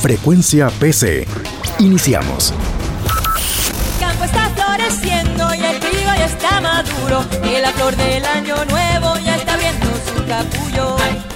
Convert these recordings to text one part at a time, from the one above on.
Frecuencia PC. Iniciamos. campo está floreciendo y el trigo ya está maduro y la flor del año nuevo ya está viendo su capullo.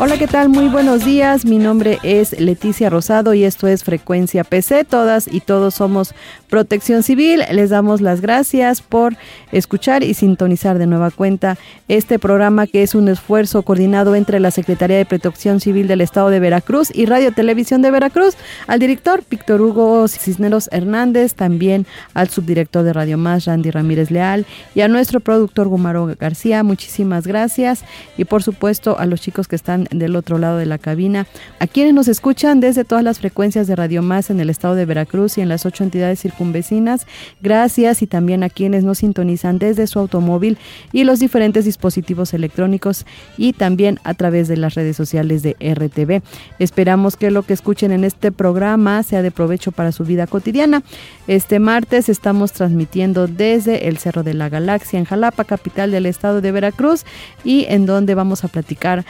Hola, ¿qué tal? Muy buenos días. Mi nombre es Leticia Rosado y esto es Frecuencia PC. Todas y todos somos Protección Civil. Les damos las gracias por escuchar y sintonizar de nueva cuenta este programa que es un esfuerzo coordinado entre la Secretaría de Protección Civil del Estado de Veracruz y Radio Televisión de Veracruz, al director Víctor Hugo Cisneros Hernández, también al subdirector de Radio Más, Randy Ramírez Leal, y a nuestro productor Gumaro García. Muchísimas gracias. Y por supuesto a los chicos que están del otro lado de la cabina, a quienes nos escuchan desde todas las frecuencias de Radio Más en el estado de Veracruz y en las ocho entidades circunvecinas. Gracias y también a quienes nos sintonizan desde su automóvil y los diferentes dispositivos electrónicos y también a través de las redes sociales de RTV. Esperamos que lo que escuchen en este programa sea de provecho para su vida cotidiana. Este martes estamos transmitiendo desde el Cerro de la Galaxia en Jalapa, capital del estado de Veracruz, y en donde vamos a platicar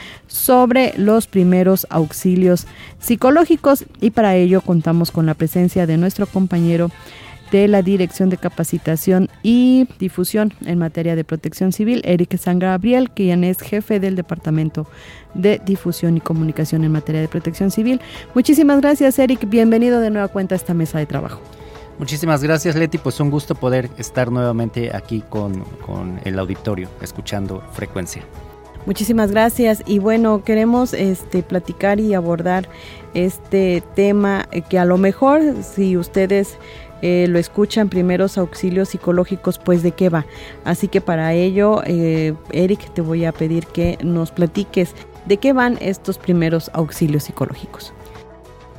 los primeros auxilios psicológicos y para ello contamos con la presencia de nuestro compañero de la Dirección de Capacitación y Difusión en materia de protección civil, Eric San Gabriel, quien es jefe del Departamento de Difusión y Comunicación en materia de protección civil. Muchísimas gracias, Eric. Bienvenido de nueva cuenta a esta mesa de trabajo. Muchísimas gracias, Leti. Pues un gusto poder estar nuevamente aquí con, con el auditorio, escuchando frecuencia. Muchísimas gracias y bueno, queremos este platicar y abordar este tema eh, que a lo mejor si ustedes eh, lo escuchan primeros auxilios psicológicos, pues de qué va. Así que para ello, eh, Eric, te voy a pedir que nos platiques de qué van estos primeros auxilios psicológicos.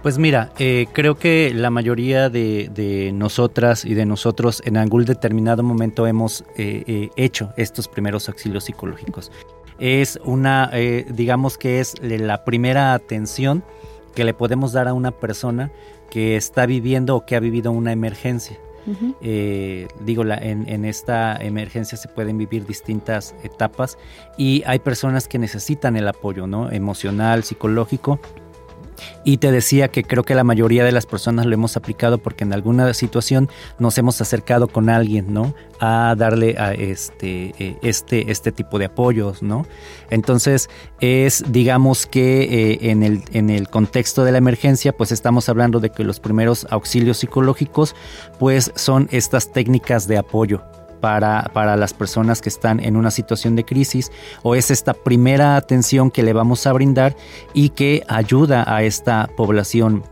Pues mira, eh, creo que la mayoría de, de, nosotras y de nosotros en algún determinado momento hemos hecho estos primeros auxilios psicológicos. Es una, eh, digamos que es la primera atención que le podemos dar a una persona que está viviendo o que ha vivido una emergencia. Uh -huh. eh, digo, la, en, en, esta emergencia se pueden vivir distintas etapas y hay personas que necesitan el apoyo ¿no? emocional, psicológico. Y te decía que creo que la mayoría de las personas lo hemos aplicado porque en alguna situación nos hemos acercado con alguien, ¿no? A darle a este, este, este tipo de apoyos, ¿no? Entonces es, digamos que eh, en, el, en el contexto de la emergencia, pues estamos hablando de que los primeros auxilios psicológicos, pues son estas técnicas de apoyo, para, para, las personas que están en una situación de crisis o es esta primera atención que le vamos a brindar y que ayuda a esta población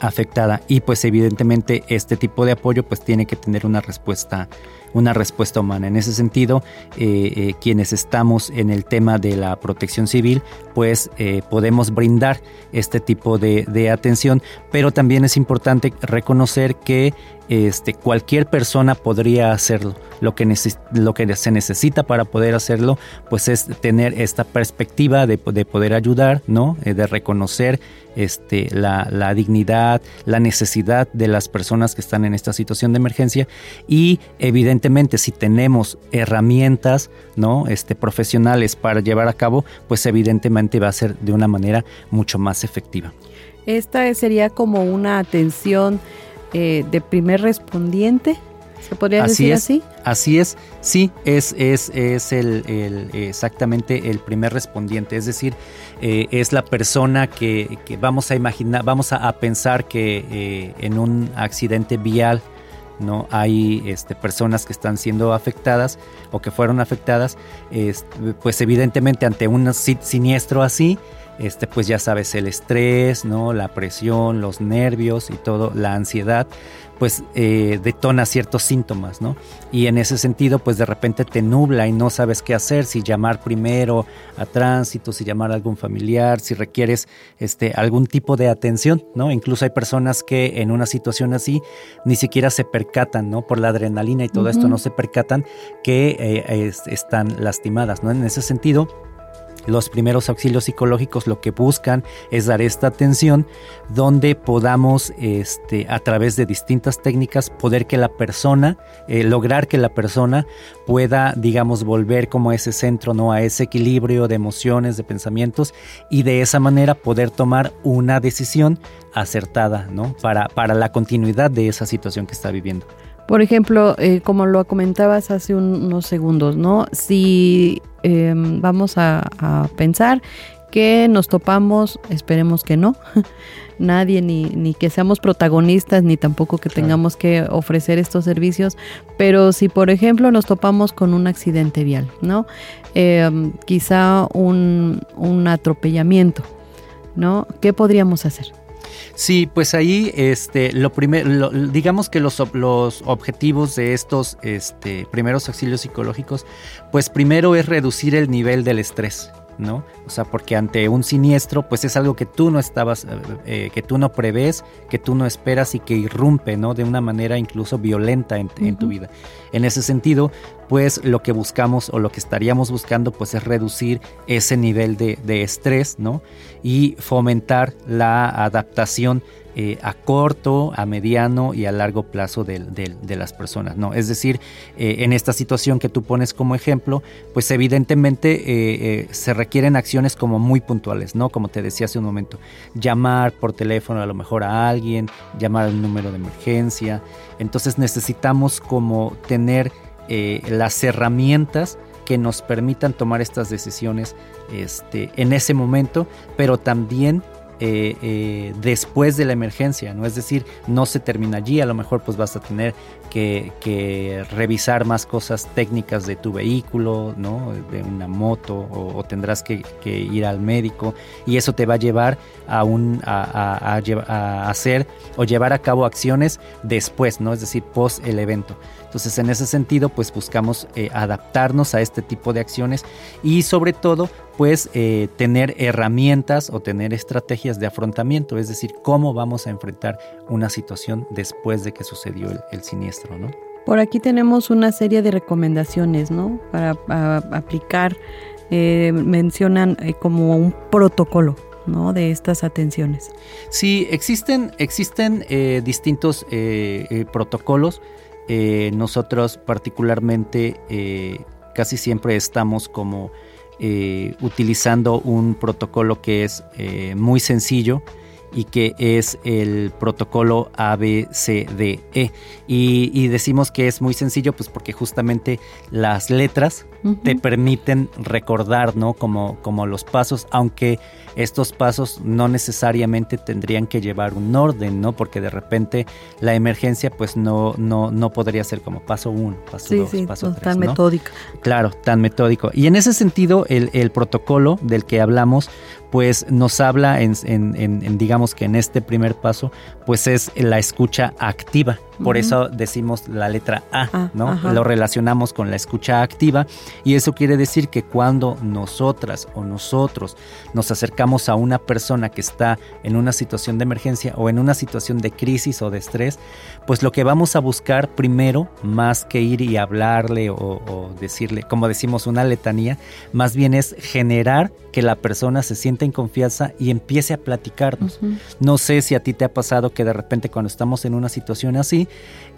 afectada. Y pues evidentemente este tipo de apoyo pues tiene que tener una respuesta una respuesta humana. En ese sentido, eh, eh, quienes estamos en el tema de la protección civil, pues eh, podemos brindar este tipo de, de, atención, pero también es importante reconocer que este, cualquier persona podría hacerlo. Lo que, lo que se necesita para poder hacerlo, pues es tener esta perspectiva de, de poder ayudar, ¿no? de reconocer este, la, la, dignidad, la necesidad de las personas que están en esta situación de emergencia y evidentemente si tenemos herramientas ¿no? este, profesionales para llevar a cabo, pues evidentemente va a ser de una manera mucho más efectiva. Esta sería como una atención eh, de primer respondiente. ¿Se podría así decir es, así? Así es, sí, es, es, es el, el, exactamente el primer respondiente, es decir, eh, es la persona que, que, vamos a imaginar, vamos a, a pensar que eh, en un accidente vial no hay este, personas que están siendo afectadas o que fueron afectadas, pues evidentemente ante un siniestro así, este, pues ya sabes, el estrés, ¿no? La presión, los nervios y todo, la ansiedad, pues eh, detona ciertos síntomas, ¿no? Y en ese sentido, pues de repente te nubla y no sabes qué hacer, si llamar primero a tránsito, si llamar a algún familiar, si requieres este, algún tipo de atención, ¿no? Incluso hay personas que en una situación así ni siquiera se percatan, ¿no? Por la adrenalina y todo esto no se percatan que eh, están lastimadas, ¿no? En ese sentido, los primeros auxilios psicológicos lo que buscan es dar esta atención donde podamos este, a través de distintas técnicas poder que la persona, eh, lograr que la persona pueda, digamos, volver como a ese centro, ¿no? A ese equilibrio de emociones, de pensamientos y de esa manera poder tomar una decisión acertada, ¿no? Para, para la continuidad de esa situación que está viviendo. Por ejemplo, eh, como lo comentabas hace unos segundos, ¿no? Si em, vamos a, pensar que nos topamos, esperemos que no, nadie, ni, ni que seamos protagonistas, ni tampoco que tengamos que ofrecer estos servicios, pero si por ejemplo nos topamos con un accidente vial, ¿no? Em, quizá un, un atropellamiento, ¿no? ¿Qué podríamos hacer? Sí, pues ahí, este, lo primero, digamos que los, los objetivos de estos este, primeros auxilios psicológicos, pues primero es reducir el nivel del estrés. ¿no? O sea, porque ante un siniestro, pues es algo que tú no estabas, eh, eh, que tú no prevés, que tú no esperas y que irrumpe, ¿no? De una manera incluso violenta en, tu vida. En ese sentido, pues lo que buscamos o lo que estaríamos buscando, pues es reducir ese nivel de, de estrés, ¿no? Y fomentar la adaptación eh, a corto, a mediano y a largo plazo de, las personas. ¿no? Es decir, eh, en esta situación que tú pones como ejemplo, pues evidentemente eh, se requieren acciones como muy puntuales, ¿no? Como te decía hace un momento, llamar por teléfono a lo mejor a alguien, llamar al número de emergencia. Entonces necesitamos como tener las herramientas que nos permitan tomar estas decisiones este, en ese momento, pero también eh, eh, después de la emergencia, ¿no? Es decir, no se termina allí, a lo mejor pues vas a tener que, revisar más cosas técnicas de tu vehículo, ¿no? De una moto, o, tendrás que, ir al médico, y eso te va a llevar a, un, a, a, hacer o llevar a cabo acciones después, ¿no? Es decir, post el evento. Entonces, en ese sentido, pues buscamos eh, adaptarnos a este tipo de acciones y sobre todo, pues eh, tener herramientas o tener estrategias de afrontamiento, es decir, cómo vamos a enfrentar una situación después de que sucedió el, siniestro, ¿no? Por aquí tenemos una serie de recomendaciones, ¿no? Para aplicar, eh, mencionan como un protocolo. ¿no? de estas atenciones. Sí, existen, existen distintos protocolos. Eh, nosotros particularmente eh, casi siempre estamos como eh, utilizando un protocolo que es muy sencillo y que es el protocolo ABCDE. Y, y decimos que es muy sencillo pues porque justamente las letras te permiten recordar, ¿no? Como, como los pasos, aunque estos pasos no necesariamente tendrían que llevar un orden, ¿no? Porque de repente la emergencia pues no, no, no podría ser como paso uno, paso dos, paso tres. Tan metódico. Claro, tan metódico. Y en ese sentido, el, el protocolo del que hablamos, pues nos habla en, en, en, digamos que en este primer paso, pues es la escucha activa. Por eso decimos la letra A, ah, ¿no? Lo relacionamos con la escucha activa y eso quiere decir que cuando nosotras o nosotros nos acercamos a una persona que está en una situación de emergencia o en una situación de crisis o de estrés, pues lo que vamos a buscar primero, más que ir y hablarle o, decirle, como decimos, una letanía, más bien es generar que la persona se sienta en confianza y empiece a platicarnos. No sé si a ti te ha pasado que de repente cuando estamos en una situación así,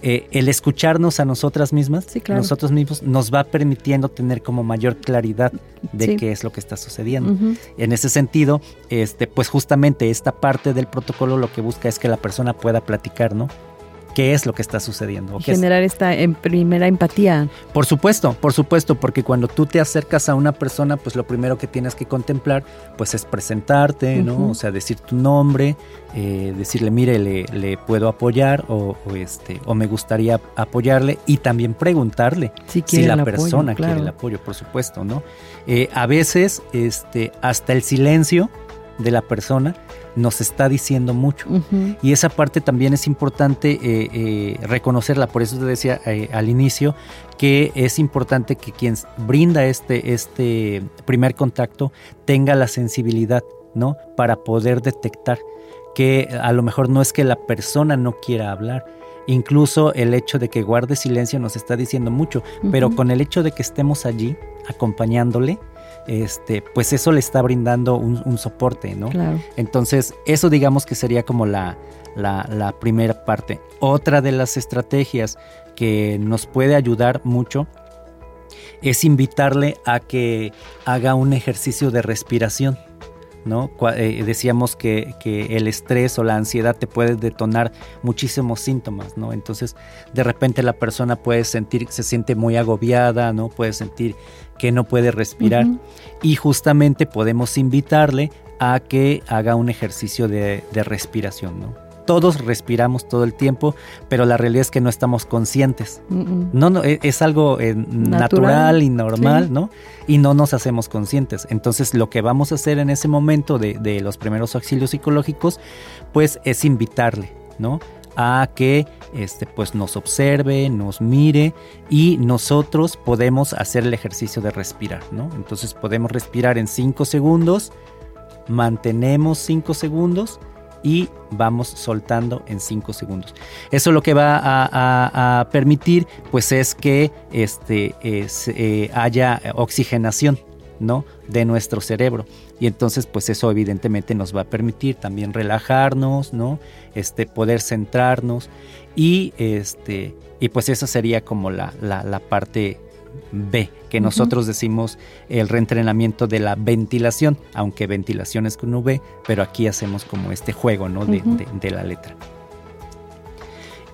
eh, el escucharnos a nosotras mismas, nosotros mismos, nos va permitiendo tener como mayor claridad de qué es lo que está sucediendo. En ese sentido, este, pues justamente esta parte del protocolo lo que busca es que la persona pueda platicar, ¿no? Qué es lo que está sucediendo. generar esta en primera empatía. Por supuesto, por supuesto, porque cuando tú te acercas a una persona, pues lo primero que tienes que contemplar, pues es presentarte, ¿no? O sea, decir tu nombre, eh, decirle, mire, le, puedo apoyar o, este, o me gustaría apoyarle y también preguntarle si, la persona quiere el apoyo, por supuesto, ¿no? Eh, a veces, este, hasta el silencio de la persona nos está diciendo mucho. Y esa parte también es importante eh, eh, reconocerla. Por eso te decía eh, al inicio que es importante que quien brinda este, este primer contacto tenga la sensibilidad, ¿no? Para poder detectar que a lo mejor no es que la persona no quiera hablar, incluso el hecho de que guarde silencio nos está diciendo mucho, pero con el hecho de que estemos allí acompañándole, este, pues eso le está brindando un, soporte, ¿no? Entonces, eso digamos que sería como la, la, primera parte. Otra de las estrategias que nos puede ayudar mucho es invitarle a que haga un ejercicio de respiración. ¿No? Eh, decíamos que, que, el estrés o la ansiedad te puede detonar muchísimos síntomas, ¿no? Entonces, de repente la persona puede sentir, se siente muy agobiada, ¿no? Puede sentir que no puede respirar. Y justamente podemos invitarle a que haga un ejercicio de, respiración, ¿no? Todos respiramos todo el tiempo, pero la realidad es que no estamos conscientes. No, no, e, es, algo eh, natural, y normal, ¿no? Y no nos hacemos conscientes. Entonces, lo que vamos a hacer en ese momento de, de los primeros auxilios psicológicos, pues es invitarle, ¿no? a que este, pues nos observe, nos mire y nosotros podemos hacer el ejercicio de respirar, ¿no? Entonces podemos respirar en 5 segundos, mantenemos 5 segundos y vamos soltando en 5 segundos. Eso lo que va a, permitir pues es que este, eh, haya oxigenación ¿no? de nuestro cerebro y entonces pues eso evidentemente nos va a permitir también relajarnos, ¿no? Este, poder centrarnos y, este, y pues esa sería como la, la, parte B, que nosotros decimos el reentrenamiento de la ventilación, aunque ventilación es con V, pero aquí hacemos como este juego, ¿no? De, de, la letra.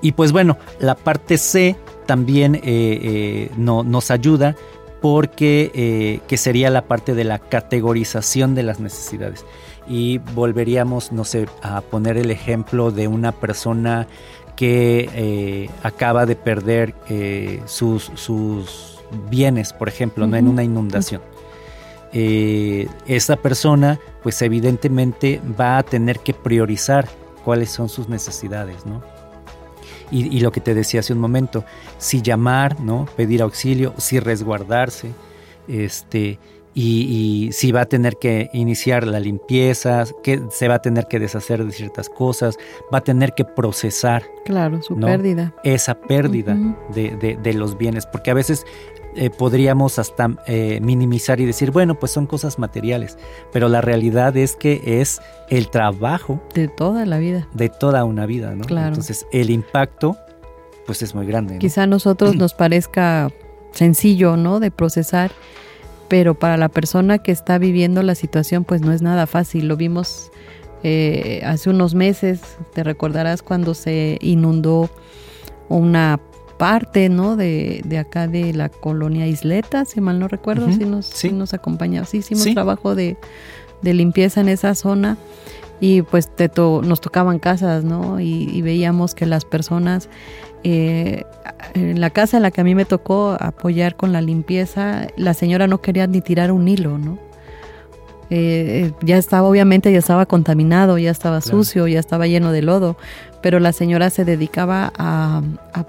Y pues bueno, la parte C también eh, eh, no, nos ayuda porque eh, que sería la parte de la categorización de las necesidades. Y volveríamos, no sé, a poner el ejemplo de una persona que acaba de perder sus, sus, bienes, por ejemplo, ¿no? en una inundación. esa persona, pues evidentemente va a tener que priorizar cuáles son sus necesidades, ¿no? Y, lo que te decía hace un momento, si llamar, ¿no? Pedir auxilio, si resguardarse, este, y, si va a tener que iniciar la limpieza, que se va a tener que deshacer de ciertas cosas, va a tener que procesar. Claro, su pérdida. Esa pérdida de, de, los bienes, porque a veces eh, podríamos hasta eh, minimizar y decir, bueno, pues son cosas materiales, pero la realidad es que es el trabajo. De toda la vida. De toda una vida, ¿no? Claro. Entonces, el impacto, pues es muy grande. Quizá a nosotros nos parezca sencillo, ¿no? De procesar, pero para la persona que está viviendo la situación, pues no es nada fácil. Lo vimos eh, hace unos meses, te recordarás cuando se inundó una parte, ¿no? De, de, acá de la colonia Isleta, si mal no recuerdo, si nos, sí. nos acompañaba. Sí, hicimos trabajo de, limpieza en esa zona y pues te nos tocaban casas, ¿no? Y, veíamos que las personas, eh, en la casa en la que a mí me tocó apoyar con la limpieza, la señora no quería ni tirar un hilo, ¿no? Eh, ya estaba, obviamente, ya estaba contaminado, ya estaba sucio, ya estaba lleno de lodo, pero la señora se dedicaba a,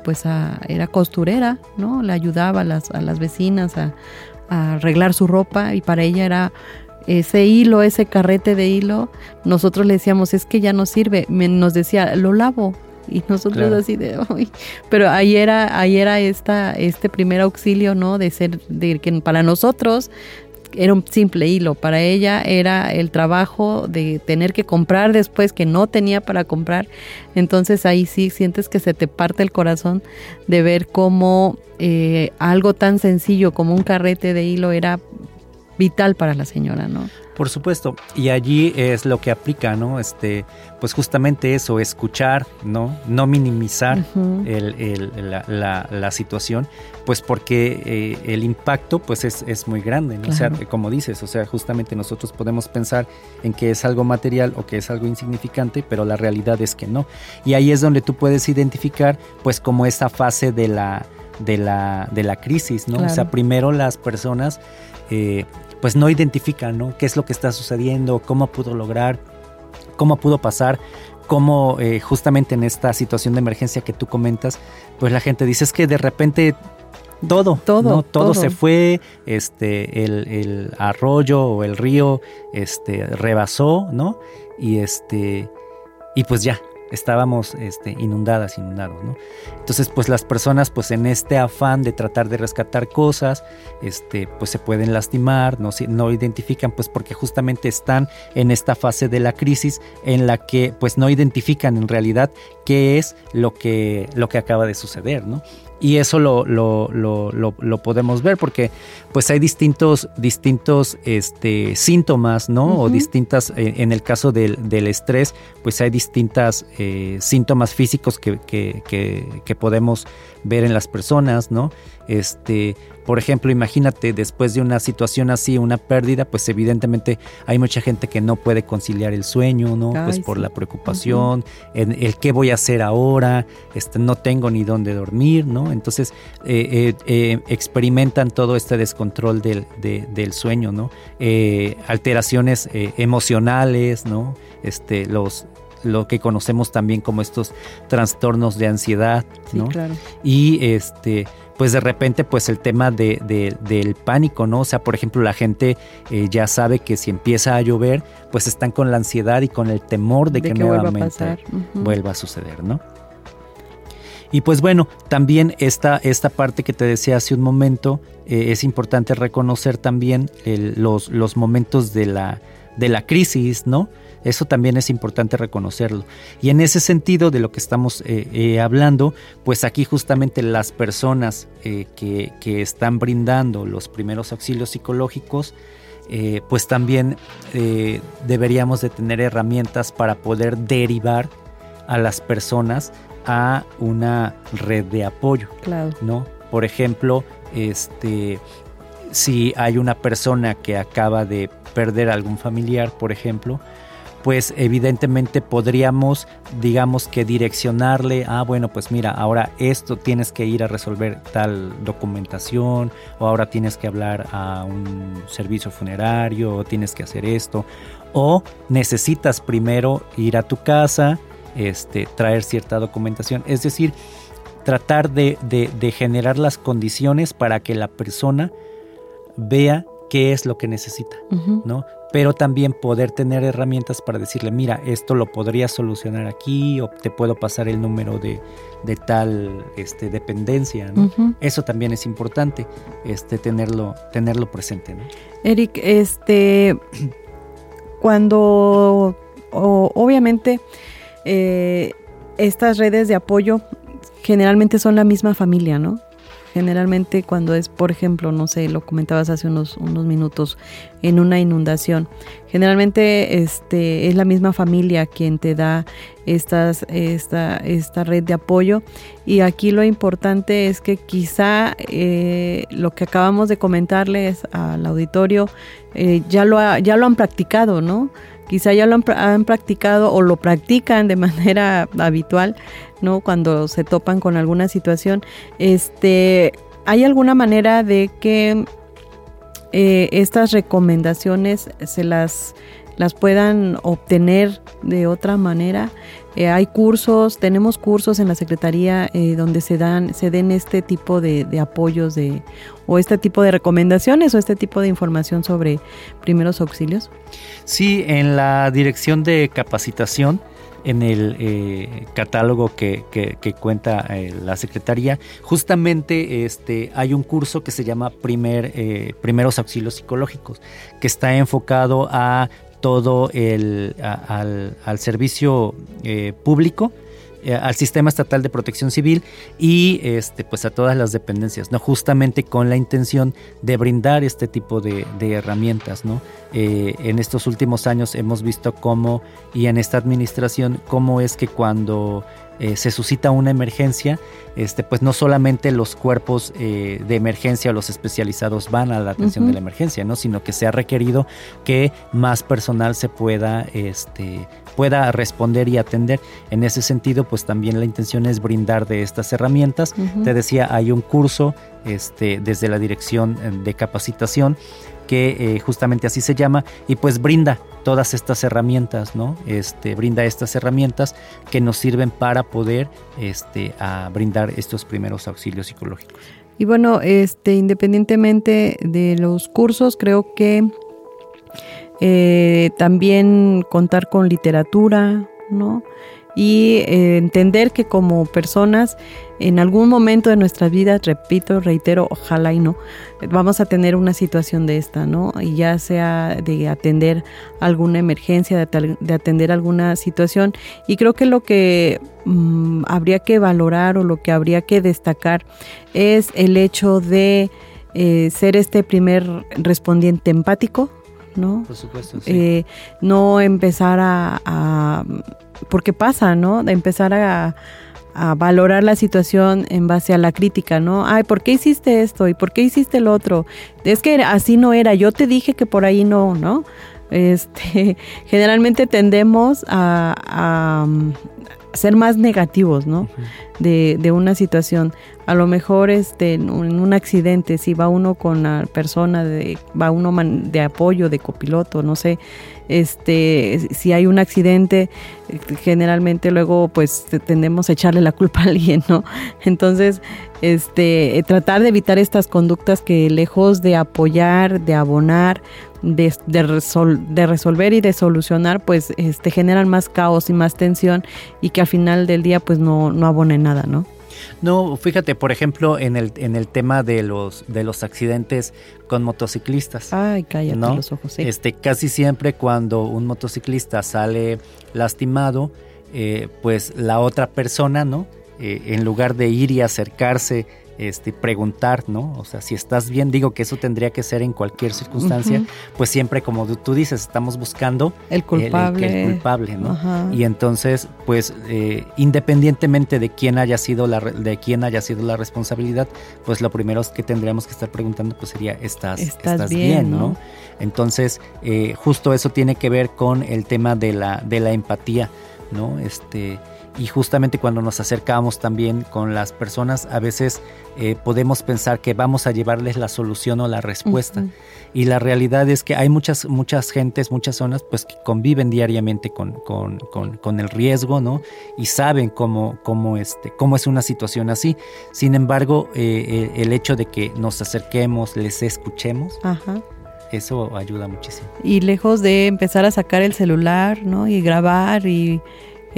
pues, a, era costurera, ¿no? Le ayudaba a las, a las vecinas a, arreglar su ropa y para ella era ese hilo, ese carrete de hilo, nosotros le decíamos, es que ya no sirve, nos decía, lo lavo, y nosotros así de hoy pero ahí era ahí era esta este primer auxilio no de ser de que para nosotros era un simple hilo. Para ella era el trabajo de tener que comprar después que no tenía para comprar. Entonces ahí sí sientes que se te parte el corazón de ver cómo eh, algo tan sencillo como un carrete de hilo era vital para la señora, ¿no? Por supuesto, y allí es lo que aplica, ¿no? Este, pues justamente eso, escuchar, ¿no? No minimizar la, situación, pues porque eh, el impacto pues es, es muy grande, ¿no? O sea, como dices, o sea, justamente nosotros podemos pensar en que es algo material o que es algo insignificante, pero la realidad es que no. Y ahí es donde tú puedes identificar pues como esa fase de la, de la, de la crisis, ¿no? O sea, primero las personas... Eh, pues no identifican, ¿no? ¿Qué es lo que está sucediendo? ¿Cómo pudo lograr? ¿Cómo pudo pasar? cómo eh, justamente en esta situación de emergencia que tú comentas, pues la gente dice es que de repente todo, todo, todo, se fue, este, el, el, arroyo o el río, este, rebasó, ¿no? Y este, y pues ya, estábamos este, inundadas, inundados, ¿no? Entonces, pues las personas, pues en este afán de tratar de rescatar cosas, este, pues se pueden lastimar, no, no identifican, pues porque justamente están en esta fase de la crisis en la que, pues no identifican en realidad qué es lo que, lo que acaba de suceder, ¿no? Y eso lo, lo, lo, lo, podemos ver porque pues hay distintos, distintos este, síntomas, ¿no? O distintas, eh, en el caso del, del, estrés, pues hay distintas eh, síntomas físicos que, que, que, que podemos ver en las personas, ¿no? Este, por ejemplo, imagínate después de una situación así, una pérdida, pues evidentemente hay mucha gente que no puede conciliar el sueño, ¿no? pues por la preocupación, el qué voy a hacer ahora, este, no tengo ni dónde dormir, ¿no? Entonces eh, eh, eh, experimentan todo este descontrol del, del sueño, ¿no? alteraciones emocionales, ¿no? Este, los lo que conocemos también como estos trastornos de ansiedad, ¿no? claro. Y este pues de repente pues el tema de, del pánico, ¿no? O sea, por ejemplo, la gente eh, ya sabe que si empieza a llover, pues están con la ansiedad y con el temor de, que, nuevamente vuelva a, suceder, ¿no? Y pues bueno, también esta, esta parte que te decía hace un momento, eh, es importante reconocer también los, los momentos de la, de la crisis, ¿no? Eso también es importante reconocerlo. Y en ese sentido de lo que estamos eh, eh, hablando, pues aquí justamente las personas eh, que, están brindando los primeros auxilios psicológicos, pues también deberíamos de tener herramientas para poder derivar a las personas a una red de apoyo. Claro. ¿no? Por ejemplo, este, si hay una persona que acaba de perder algún familiar, por ejemplo, pues evidentemente podríamos, digamos que direccionarle, ah, bueno, pues mira, ahora esto tienes que ir a resolver tal documentación, o ahora tienes que hablar a un servicio funerario, o tienes que hacer esto, o necesitas primero ir a tu casa, este, traer cierta documentación, es decir, tratar de, de generar las condiciones para que la persona vea qué es lo que necesita, ¿no? Pero también poder tener herramientas para decirle, mira, esto lo podría solucionar aquí o te puedo pasar el número de, tal este, dependencia, ¿no? Eso también es importante, este, tenerlo, tenerlo presente, ¿no? Eric, este, cuando obviamente eh, estas redes de apoyo generalmente son la misma familia, ¿no? Generalmente cuando es, por ejemplo, no sé, lo comentabas hace unos, unos minutos, en una inundación, generalmente este, es la misma familia quien te da estas, esta, esta red de apoyo y aquí lo importante es que quizá eh, lo que acabamos de comentarles al auditorio eh, ya, lo ya lo han practicado, ¿no? Quizá ya lo han, practicado o lo practican de manera habitual, ¿no? Cuando se topan con alguna situación, este, ¿hay alguna manera de que eh, estas recomendaciones se las, las puedan obtener de otra manera? Eh, hay cursos, tenemos cursos en la Secretaría eh, donde se dan, se den este tipo de, de, apoyos de, o este tipo de recomendaciones o este tipo de información sobre primeros auxilios. Sí, en la dirección de capacitación en el eh, catálogo que, cuenta eh, la Secretaría, justamente este, hay un curso que se llama Primer, Primeros Auxilios Psicológicos, que está enfocado a todo el, al, al, servicio público eh, al sistema estatal de protección civil y este pues a todas las dependencias no justamente con la intención de brindar este tipo de, herramientas no eh, en estos últimos años hemos visto cómo y en esta administración cómo es que cuando eh, se suscita una emergencia, este, pues no solamente los cuerpos eh, de emergencia o los especializados van a la atención de la emergencia, ¿no? sino que se ha requerido que más personal se pueda, este, pueda responder y atender. En ese sentido, pues también la intención es brindar de estas herramientas. Te decía, hay un curso este, desde la dirección de capacitación que eh, justamente así se llama, y pues brinda todas estas herramientas, ¿no? Este, brinda estas herramientas que nos sirven para poder este, brindar estos primeros auxilios psicológicos. Y bueno, este, independientemente de los cursos, creo que eh, también contar con literatura, ¿no? Y eh, entender que como personas, en algún momento de nuestras vidas, repito, reitero, ojalá y no, vamos a tener una situación de esta, ¿no? Y ya sea de atender alguna emergencia, de, atender alguna situación. Y creo que lo que mm, habría que valorar o lo que habría que destacar es el hecho de eh, ser este primer respondiente empático, ¿no? Por supuesto, sí. Eh, no empezar a, porque pasa, ¿no? De empezar a, a, valorar la situación en base a la crítica, ¿no? Ay, ¿por qué hiciste esto? ¿Y por qué hiciste el otro? Es que así no era, yo te dije que por ahí no, ¿no? Este, generalmente tendemos a, a, ser más negativos, ¿no? de, de, una situación. A lo mejor este, en un accidente, si va uno con la persona, de, va uno de apoyo, de copiloto, no sé, este, si hay un accidente, generalmente luego pues tendemos a echarle la culpa a alguien, ¿no? Entonces, este, tratar de evitar estas conductas que lejos de apoyar, de abonar, de, de, resol, de, resolver y de solucionar, pues este, generan más caos y más tensión y que al final del día pues no, no abonen nada, ¿no? No, fíjate, por ejemplo, en el, en el tema de los, de los accidentes con motociclistas. Ay, cállate ¿no? los ojos. Sí. Este, casi siempre cuando un motociclista sale lastimado, eh, pues la otra persona, ¿no? Eh, en lugar de ir y acercarse este, preguntar, ¿no? O sea, si estás bien, digo que eso tendría que ser en cualquier circunstancia, uh -huh. pues siempre como tú dices, estamos buscando el culpable, el, culpable, ¿no? Uh -huh. Y entonces, pues, eh, independientemente de quién haya sido la de quién haya sido la responsabilidad, pues lo primero que tendríamos que estar preguntando, pues sería, ¿estás, estás, estás bien, bien, ¿no? ¿no? Entonces, eh, justo eso tiene que ver con el tema de la, de la empatía, ¿no? Este y justamente cuando nos acercamos también con las personas, a veces eh, podemos pensar que vamos a llevarles la solución o la respuesta. Uh -huh. Y la realidad es que hay muchas, muchas gentes, muchas zonas, pues que conviven diariamente con, con, con, con el riesgo, ¿no? Y saben cómo, cómo, este, cómo es una situación así. Sin embargo, eh, el hecho de que nos acerquemos, les escuchemos, Ajá eso ayuda muchísimo. Y lejos de empezar a sacar el celular, ¿no? Y grabar y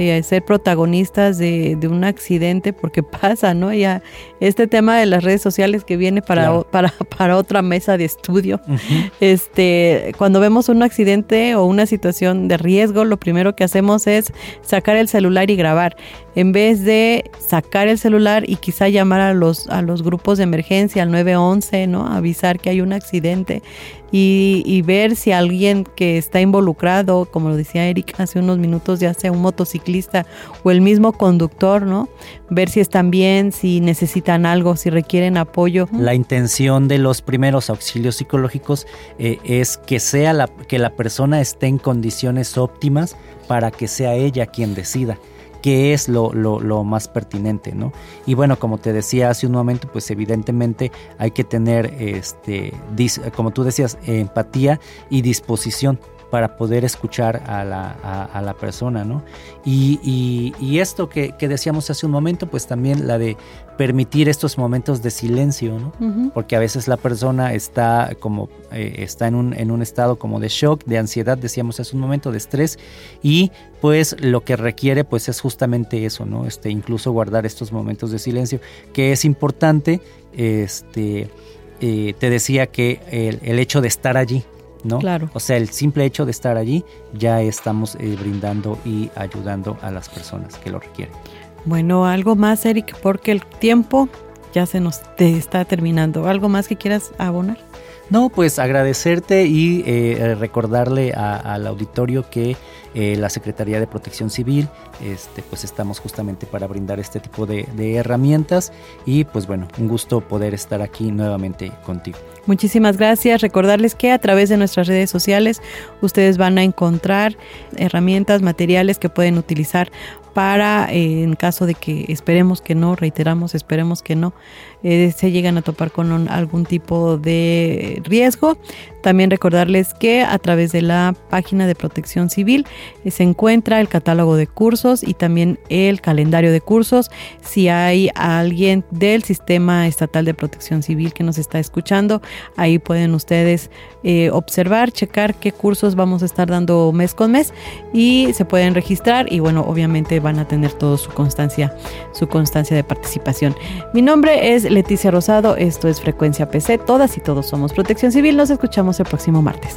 eh, ser protagonistas de, de, un accidente, porque pasa, ¿no? Ya este tema de las redes sociales que viene para, claro. para, para otra mesa de estudio. Uh -huh. Este, cuando vemos un accidente o una situación de riesgo, lo primero que hacemos es sacar el celular y grabar. En vez de sacar el celular y quizá llamar a los, a los grupos de emergencia, al 911, ¿no? Avisar que hay un accidente y, ver si alguien que está involucrado, como lo decía Eric hace unos minutos, ya sea un motociclista o el mismo conductor, ¿no? Ver si están bien, si necesitan algo, si requieren apoyo. La intención de los primeros auxilios psicológicos eh, es que sea la, que la persona esté en condiciones óptimas para que sea ella quien decida qué es lo, lo, más pertinente, ¿no? Y bueno, como te decía hace un momento, pues evidentemente hay que tener, este, como tú decías, empatía y disposición para poder escuchar a la, a, a la persona, ¿no? Y, y, y esto que, que, decíamos hace un momento, pues también la de permitir estos momentos de silencio, ¿no? Uh -huh. Porque a veces la persona está como, eh, está en un, en un estado como de shock, de ansiedad, decíamos hace un momento, de estrés, y pues lo que requiere pues es justamente eso, ¿no? Este, incluso guardar estos momentos de silencio, que es importante, este, eh, te decía que el, el hecho de estar allí, ¿no? Claro. O sea, el simple hecho de estar allí ya estamos eh, brindando y ayudando a las personas que lo requieren. Bueno, algo más, Eric, porque el tiempo ya se nos te está terminando. ¿Algo más que quieras abonar? No, pues agradecerte y eh, recordarle a, al auditorio que eh, la Secretaría de Protección Civil, este, pues estamos justamente para brindar este tipo de, herramientas y pues bueno, un gusto poder estar aquí nuevamente contigo. Muchísimas gracias. Recordarles que a través de nuestras redes sociales ustedes van a encontrar herramientas, materiales que pueden utilizar para, eh, en caso de que esperemos que no, reiteramos, esperemos que no, eh, se llegan a topar con algún tipo de riesgo. También recordarles que a través de la página de protección civil eh, se encuentra el catálogo de cursos y también el calendario de cursos. Si hay alguien del sistema estatal de protección civil que nos está escuchando, ahí pueden ustedes eh, observar, checar qué cursos vamos a estar dando mes con mes y se pueden registrar y bueno, obviamente van a tener todo su constancia, su constancia de participación. Mi nombre es Leticia Rosado, esto es Frecuencia PC, todas y todos somos Protección Civil, nos escuchamos el próximo martes.